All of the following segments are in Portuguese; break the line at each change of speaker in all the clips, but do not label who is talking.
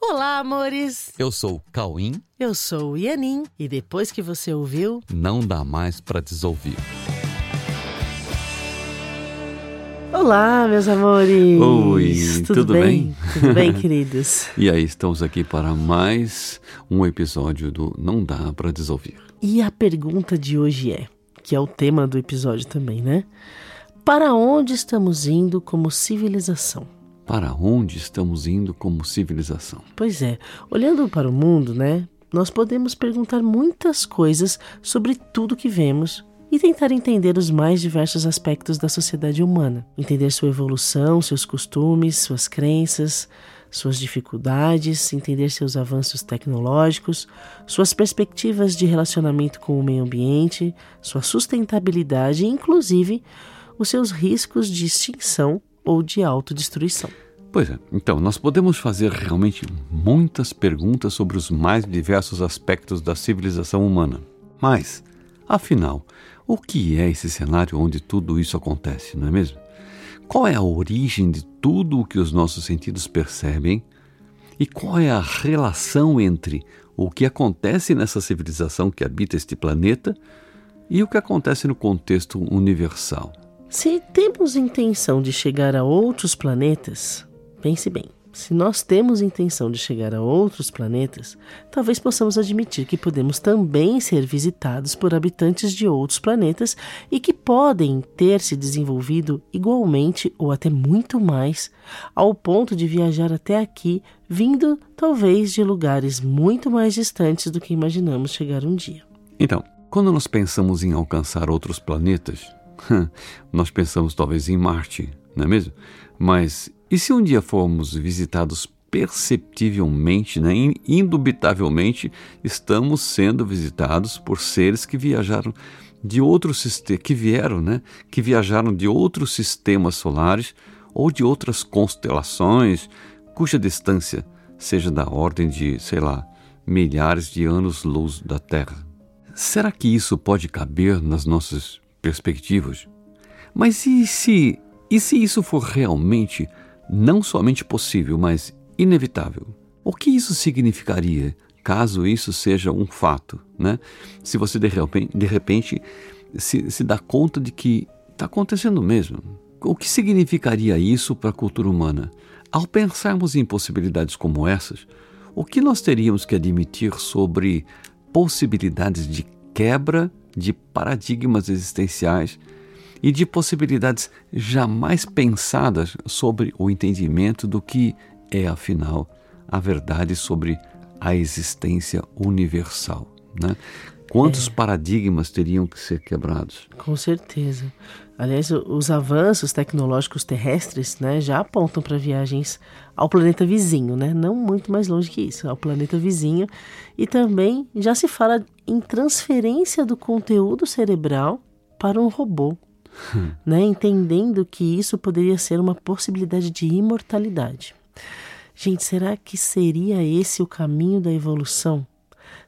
Olá, amores!
Eu sou o Cauim.
Eu sou o Ianin. E depois que você ouviu,
Não dá mais pra desouvir.
Olá, meus amores!
Oi, tudo bem?
Tudo bem, queridos?
E aí, estamos aqui para mais um episódio do Não Dá Pra Desouvir.
E a pergunta de hoje é, que é o tema do episódio também, né? Para onde estamos indo como civilização?
Para onde estamos indo como civilização?
Pois é, olhando para o mundo, né? Nós podemos perguntar muitas coisas sobre tudo que vemos e tentar entender os mais diversos aspectos da sociedade humana, entender sua evolução, seus costumes, suas crenças, suas dificuldades, entender seus avanços tecnológicos, suas perspectivas de relacionamento com o meio ambiente, sua sustentabilidade e, inclusive, os seus riscos de extinção ou de autodestruição.
Pois é, então nós podemos fazer realmente muitas perguntas sobre os mais diversos aspectos da civilização humana. Mas, afinal, o que é esse cenário onde tudo isso acontece, não é mesmo? Qual é a origem de tudo o que os nossos sentidos percebem? E qual é a relação entre o que acontece nessa civilização que habita este planeta e o que acontece no contexto universal?
Se temos intenção de chegar a outros planetas, pense bem. Se nós temos intenção de chegar a outros planetas, talvez possamos admitir que podemos também ser visitados por habitantes de outros planetas e que podem ter se desenvolvido igualmente ou até muito mais, ao ponto de viajar até aqui, vindo talvez de lugares muito mais distantes do que imaginamos chegar um dia.
Então, quando nós pensamos em alcançar outros planetas, nós pensamos talvez em Marte, não é mesmo? Mas e se um dia formos visitados perceptivelmente, né, indubitavelmente, estamos sendo visitados por seres que viajaram de outros que vieram, né, que viajaram de outros sistemas solares ou de outras constelações, cuja distância seja da ordem de, sei lá, milhares de anos-luz da Terra. Será que isso pode caber nas nossas perspectivas? Mas e se, e se isso for realmente não somente possível, mas inevitável. O que isso significaria caso isso seja um fato? Né? Se você de repente, de repente se, se dá conta de que está acontecendo mesmo. O que significaria isso para a cultura humana? Ao pensarmos em possibilidades como essas, o que nós teríamos que admitir sobre possibilidades de quebra de paradigmas existenciais e de possibilidades jamais pensadas sobre o entendimento do que é, afinal, a verdade sobre a existência universal. Né? Quantos é. paradigmas teriam que ser quebrados?
Com certeza. Aliás, os avanços tecnológicos terrestres né, já apontam para viagens ao planeta vizinho, né? não muito mais longe que isso, ao planeta vizinho. E também já se fala em transferência do conteúdo cerebral para um robô né, entendendo que isso poderia ser uma possibilidade de imortalidade. Gente, será que seria esse o caminho da evolução?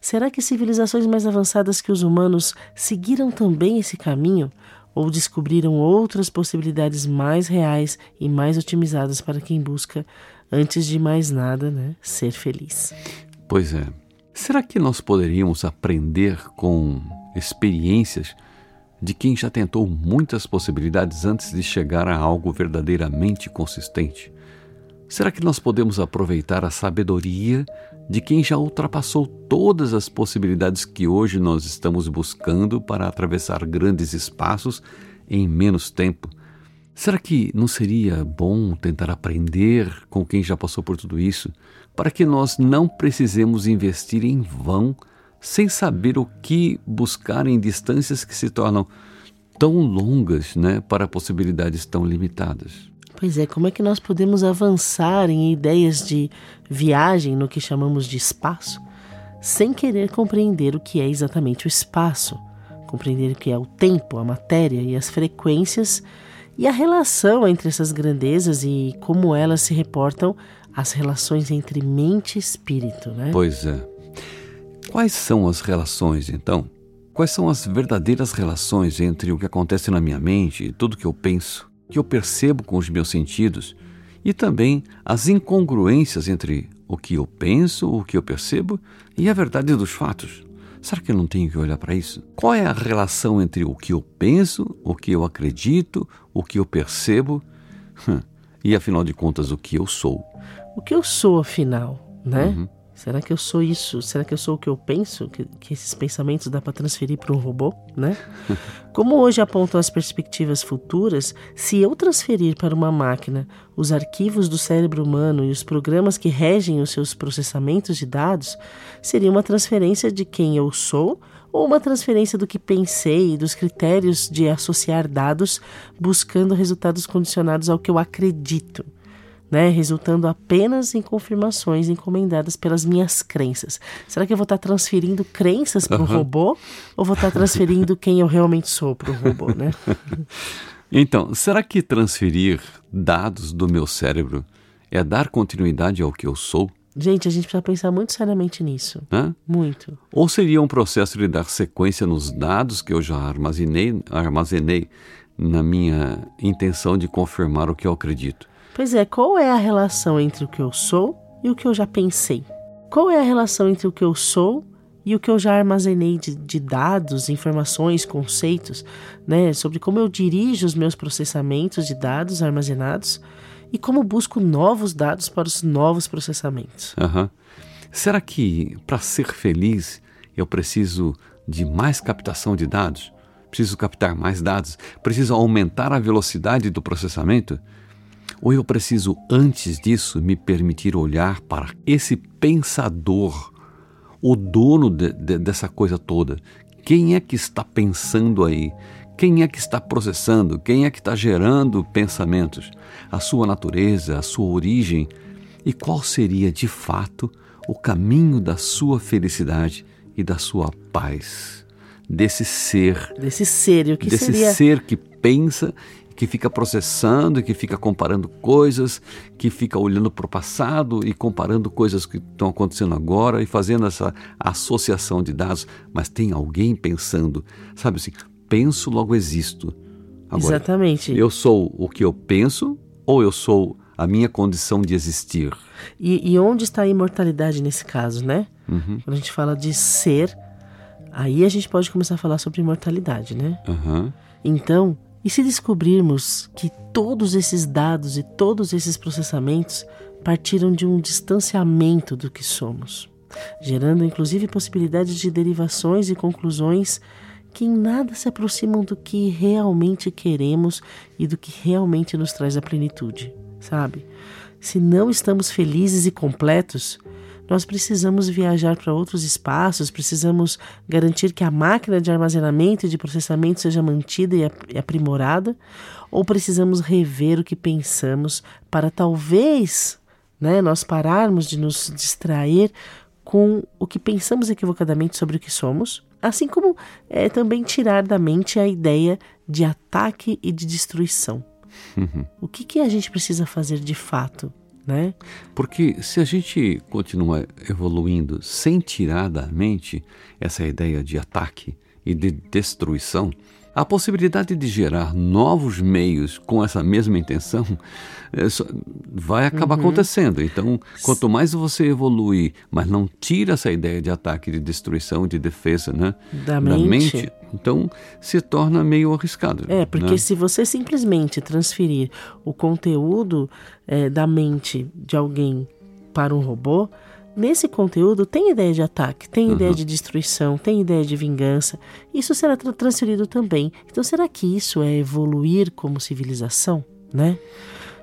Será que civilizações mais avançadas que os humanos seguiram também esse caminho? Ou descobriram outras possibilidades mais reais e mais otimizadas para quem busca, antes de mais nada, né, ser feliz?
Pois é. Será que nós poderíamos aprender com experiências de quem já tentou muitas possibilidades antes de chegar a algo verdadeiramente consistente? Será que nós podemos aproveitar a sabedoria de quem já ultrapassou todas as possibilidades que hoje nós estamos buscando para atravessar grandes espaços em menos tempo? Será que não seria bom tentar aprender com quem já passou por tudo isso, para que nós não precisemos investir em vão sem saber o que buscar em distâncias que se tornam tão longas né, para possibilidades tão limitadas.
Pois é, como é que nós podemos avançar em ideias de viagem no que chamamos de espaço, sem querer compreender o que é exatamente o espaço, compreender o que é o tempo, a matéria e as frequências e a relação entre essas grandezas e como elas se reportam às relações entre mente e espírito, né?
Pois é. Quais são as relações, então? Quais são as verdadeiras relações entre o que acontece na minha mente e tudo que eu penso, que eu percebo com os meus sentidos, e também as incongruências entre o que eu penso, o que eu percebo e a verdade dos fatos. Será que eu não tenho que olhar para isso? Qual é a relação entre o que eu penso, o que eu acredito, o que eu percebo e, afinal de contas, o que eu sou?
O que eu sou, afinal, né? Uhum. Será que eu sou isso? Será que eu sou o que eu penso? Que, que esses pensamentos dá para transferir para um robô, né? Como hoje apontam as perspectivas futuras, se eu transferir para uma máquina os arquivos do cérebro humano e os programas que regem os seus processamentos de dados, seria uma transferência de quem eu sou ou uma transferência do que pensei e dos critérios de associar dados buscando resultados condicionados ao que eu acredito né, resultando apenas em confirmações encomendadas pelas minhas crenças. Será que eu vou estar transferindo crenças para o uhum. robô ou vou estar transferindo quem eu realmente sou para o robô, né?
Então, será que transferir dados do meu cérebro é dar continuidade ao que eu sou?
Gente, a gente precisa pensar muito seriamente nisso. Hã? Muito.
Ou seria um processo de dar sequência nos dados que eu já armazenei, armazenei na minha intenção de confirmar o que eu acredito?
Pois é, qual é a relação entre o que eu sou e o que eu já pensei? Qual é a relação entre o que eu sou e o que eu já armazenei de, de, dados, informações, conceitos, né, sobre como eu dirijo os meus processamentos de dados armazenados e como busco novos dados para os novos processamentos.
Uhum. Será que para ser feliz eu preciso de mais captação de dados? Preciso captar mais dados? Preciso aumentar a velocidade do processamento? Ou eu preciso, antes disso, me permitir olhar para esse pensador, o dono de, de, dessa coisa toda? Quem é que está pensando aí? Quem é que está processando? Quem é que está gerando pensamentos? A sua natureza, a sua origem? E qual seria, de fato, o caminho da sua felicidade e da sua paz? Desse ser.
Desse ser, e o que
desse
seria?
ser que pensa que fica processando, que fica comparando coisas, que fica olhando para o passado e comparando coisas que estão acontecendo agora e fazendo essa associação de dados. Mas tem alguém pensando, sabe assim, penso, logo existo.
Agora, Exatamente.
Eu sou o que eu penso ou eu sou a minha condição de existir?
E, e onde está a imortalidade nesse caso, né? Uhum. Quando a gente fala de ser, aí a gente pode começar a falar sobre imortalidade, né? Uhum. Então, e se descobrirmos que todos esses dados e todos esses processamentos partiram de um distanciamento do que somos, gerando inclusive possibilidades de derivações e conclusões que em nada se aproximam do que realmente queremos e do que realmente nos traz a plenitude, sabe? Se não estamos felizes e completos, nós precisamos viajar para outros espaços, precisamos garantir que a máquina de armazenamento e de processamento seja mantida e aprimorada, ou precisamos rever o que pensamos para talvez né, nós pararmos de nos distrair com o que pensamos equivocadamente sobre o que somos, assim como é, também tirar da mente a ideia de ataque e de destruição. Uhum. O que, que a gente precisa fazer de fato né?
Porque se a gente continua evoluindo sem tirar da mente essa ideia de ataque e de destruição, a possibilidade de gerar novos meios com essa mesma intenção é, vai acabar uhum. acontecendo. Então, quanto mais você evolui, mas não tira essa ideia de ataque, de destruição, de defesa né,
da, da mente. mente.
Então se torna meio arriscado.
É, porque
né?
se você simplesmente transferir o conteúdo é, da mente de alguém para um robô, Nesse conteúdo tem ideia de ataque, tem uhum. ideia de destruição, tem ideia de vingança. Isso será tra transferido também. Então, será que isso é evoluir como civilização, né?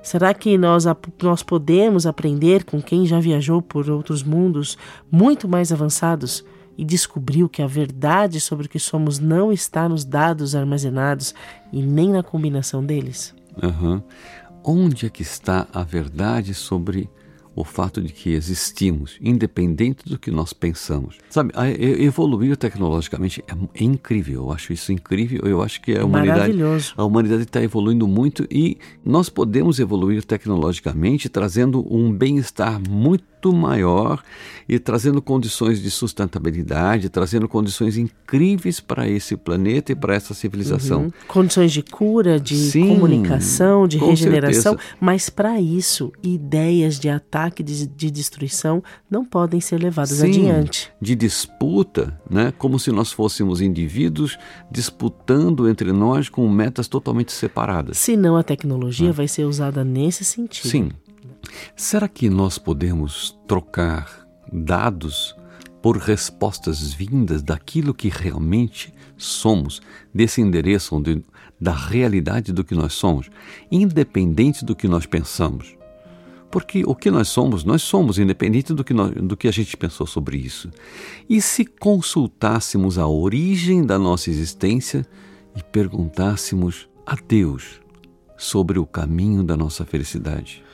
Será que nós, nós podemos aprender com quem já viajou por outros mundos muito mais avançados e descobriu que a verdade sobre o que somos não está nos dados armazenados e nem na combinação deles?
Uhum. Onde é que está a verdade sobre o fato de que existimos, independente do que nós pensamos. Sabe, evoluir tecnologicamente é, é incrível, eu acho isso incrível, eu acho que a humanidade a humanidade está evoluindo muito e nós podemos evoluir tecnologicamente trazendo um bem-estar muito muito maior e trazendo condições de sustentabilidade, trazendo condições incríveis para esse planeta e para essa civilização. Uhum.
Condições de cura, de Sim, comunicação, de regeneração, certeza. mas para isso, ideias de ataque, de, de, destruição não podem ser levadas Sim, adiante.
De disputa, né? como se nós fôssemos indivíduos disputando entre nós com metas totalmente separadas.
Senão a tecnologia ah. vai ser usada nesse sentido.
Sim. Será que nós podemos trocar dados por respostas vindas daquilo que realmente somos, desse endereço onde, da realidade do que nós somos, independente do que nós pensamos? Porque o que nós somos, nós somos, independente do que, nós, do que a gente pensou sobre isso. E se consultássemos a origem da nossa existência e perguntássemos a Deus sobre o caminho da nossa felicidade?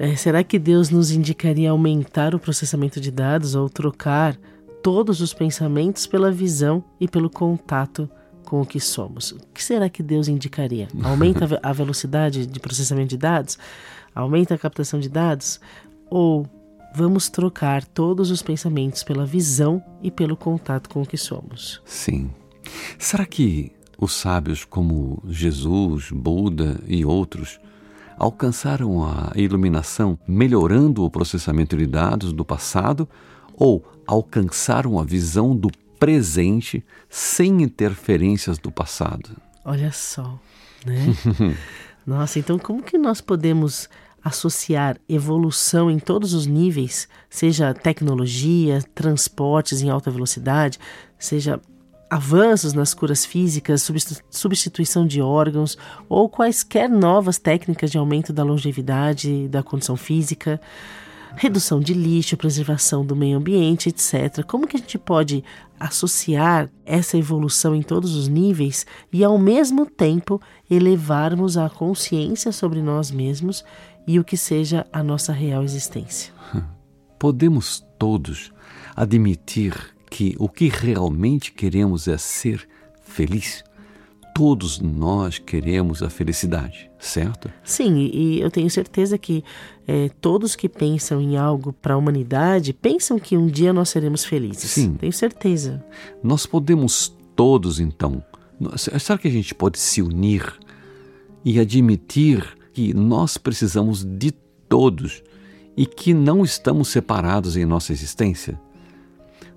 É, será que Deus nos indicaria aumentar o processamento de dados ou trocar todos os pensamentos pela visão e pelo contato com o que somos? O que será que Deus indicaria? Aumenta a velocidade de processamento de dados? Aumenta a captação de dados? Ou vamos trocar todos os pensamentos pela visão e pelo contato com o que somos?
Sim. Será que os sábios como Jesus, Buda e outros alcançaram a iluminação melhorando o processamento de dados do passado ou alcançaram a visão do presente sem interferências do passado?
Olha só, né? Nossa, então como que nós podemos associar evolução em todos os níveis, seja tecnologia, transportes em alta velocidade, seja avanços nas curas físicas, substituição de órgãos ou quaisquer novas técnicas de aumento da longevidade da condição física, redução de lixo, preservação do meio ambiente, etc. Como que a gente pode associar essa evolução em todos os níveis e ao mesmo tempo elevarmos a consciência sobre nós mesmos e o que seja a nossa real existência?
Podemos todos admitir que o que realmente queremos é ser feliz. Todos nós queremos a felicidade, certo?
Sim, e eu tenho certeza que é, todos que pensam em algo para a humanidade pensam que um dia nós seremos felizes. Sim. Tenho certeza.
Nós podemos todos, então. Será que a gente pode se unir e admitir que nós precisamos de todos e que não estamos separados em nossa existência?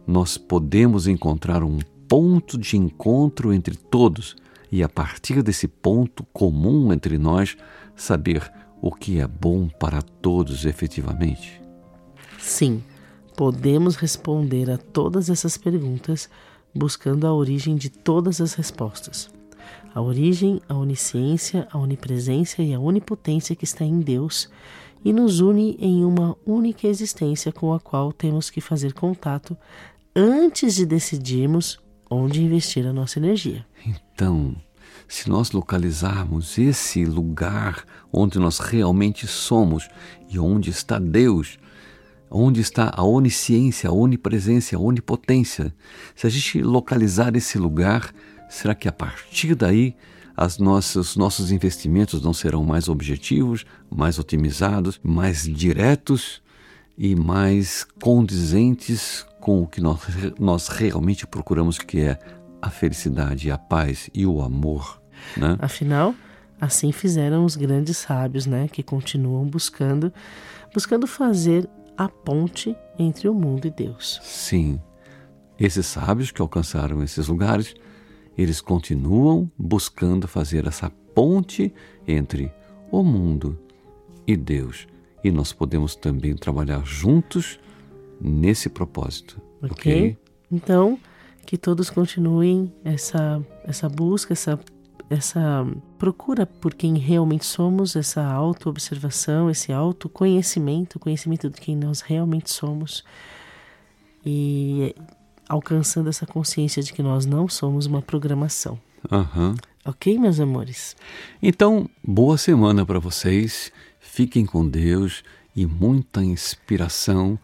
Nós podemos encontrar um ponto de encontro entre todos e, a partir desse ponto comum entre nós, saber o que é bom para todos efetivamente?
Sim, podemos responder a todas essas perguntas buscando a origem de todas as respostas. A origem, a onisciência, a onipresença e a onipotência que está em Deus e nos une em uma única existência com a qual temos que fazer contato antes de decidirmos onde investir a nossa energia.
Então, se nós localizarmos esse lugar onde nós realmente somos e onde está Deus, onde está a onisciência, a onipresença, a onipotência, se a gente localizar esse lugar, será que a partir daí as nossas, os nossos investimentos não serão mais objetivos, mais otimizados, mais diretos e mais condizentes com o que nós, nós realmente procuramos, que é a felicidade, a paz e o amor. Né?
Afinal, assim fizeram os grandes sábios, né, que continuam buscando, buscando fazer a ponte entre o mundo e Deus.
Sim, esses sábios que alcançaram esses lugares, eles continuam buscando fazer essa ponte entre o mundo e Deus. E nós podemos também trabalhar juntos nesse propósito.
Ok. okay? Então, que todos continuem essa, essa busca, essa, essa procura por quem realmente somos, essa autoobservação, esse autoconhecimento, conhecimento de quem nós realmente somos e alcançando essa consciência de que nós não somos uma programação.
Uhum.
Ok, meus amores?
Então, boa semana para vocês. Fiquem com Deus e muita inspiração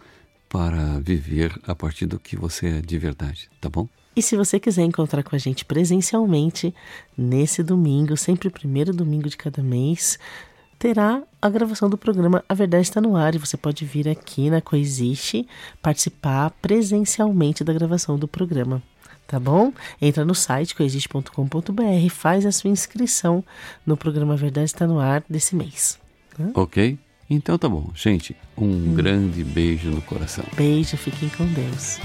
para viver a partir do que você é de verdade, tá bom?
E se você quiser encontrar com a gente presencialmente nesse domingo, sempre o primeiro domingo de cada mês, terá a gravação do programa A Verdade Está No Ar e você pode vir aqui na Coexiste participar presencialmente da gravação do programa. Tá bom? Entra no site coexiste.com.br faz a sua inscrição no programa A Verdade Está No Ar desse mês.
Tá? Ok? Então tá bom. Gente, um hum. grande beijo no coração.
Beijo, fiquem com Deus.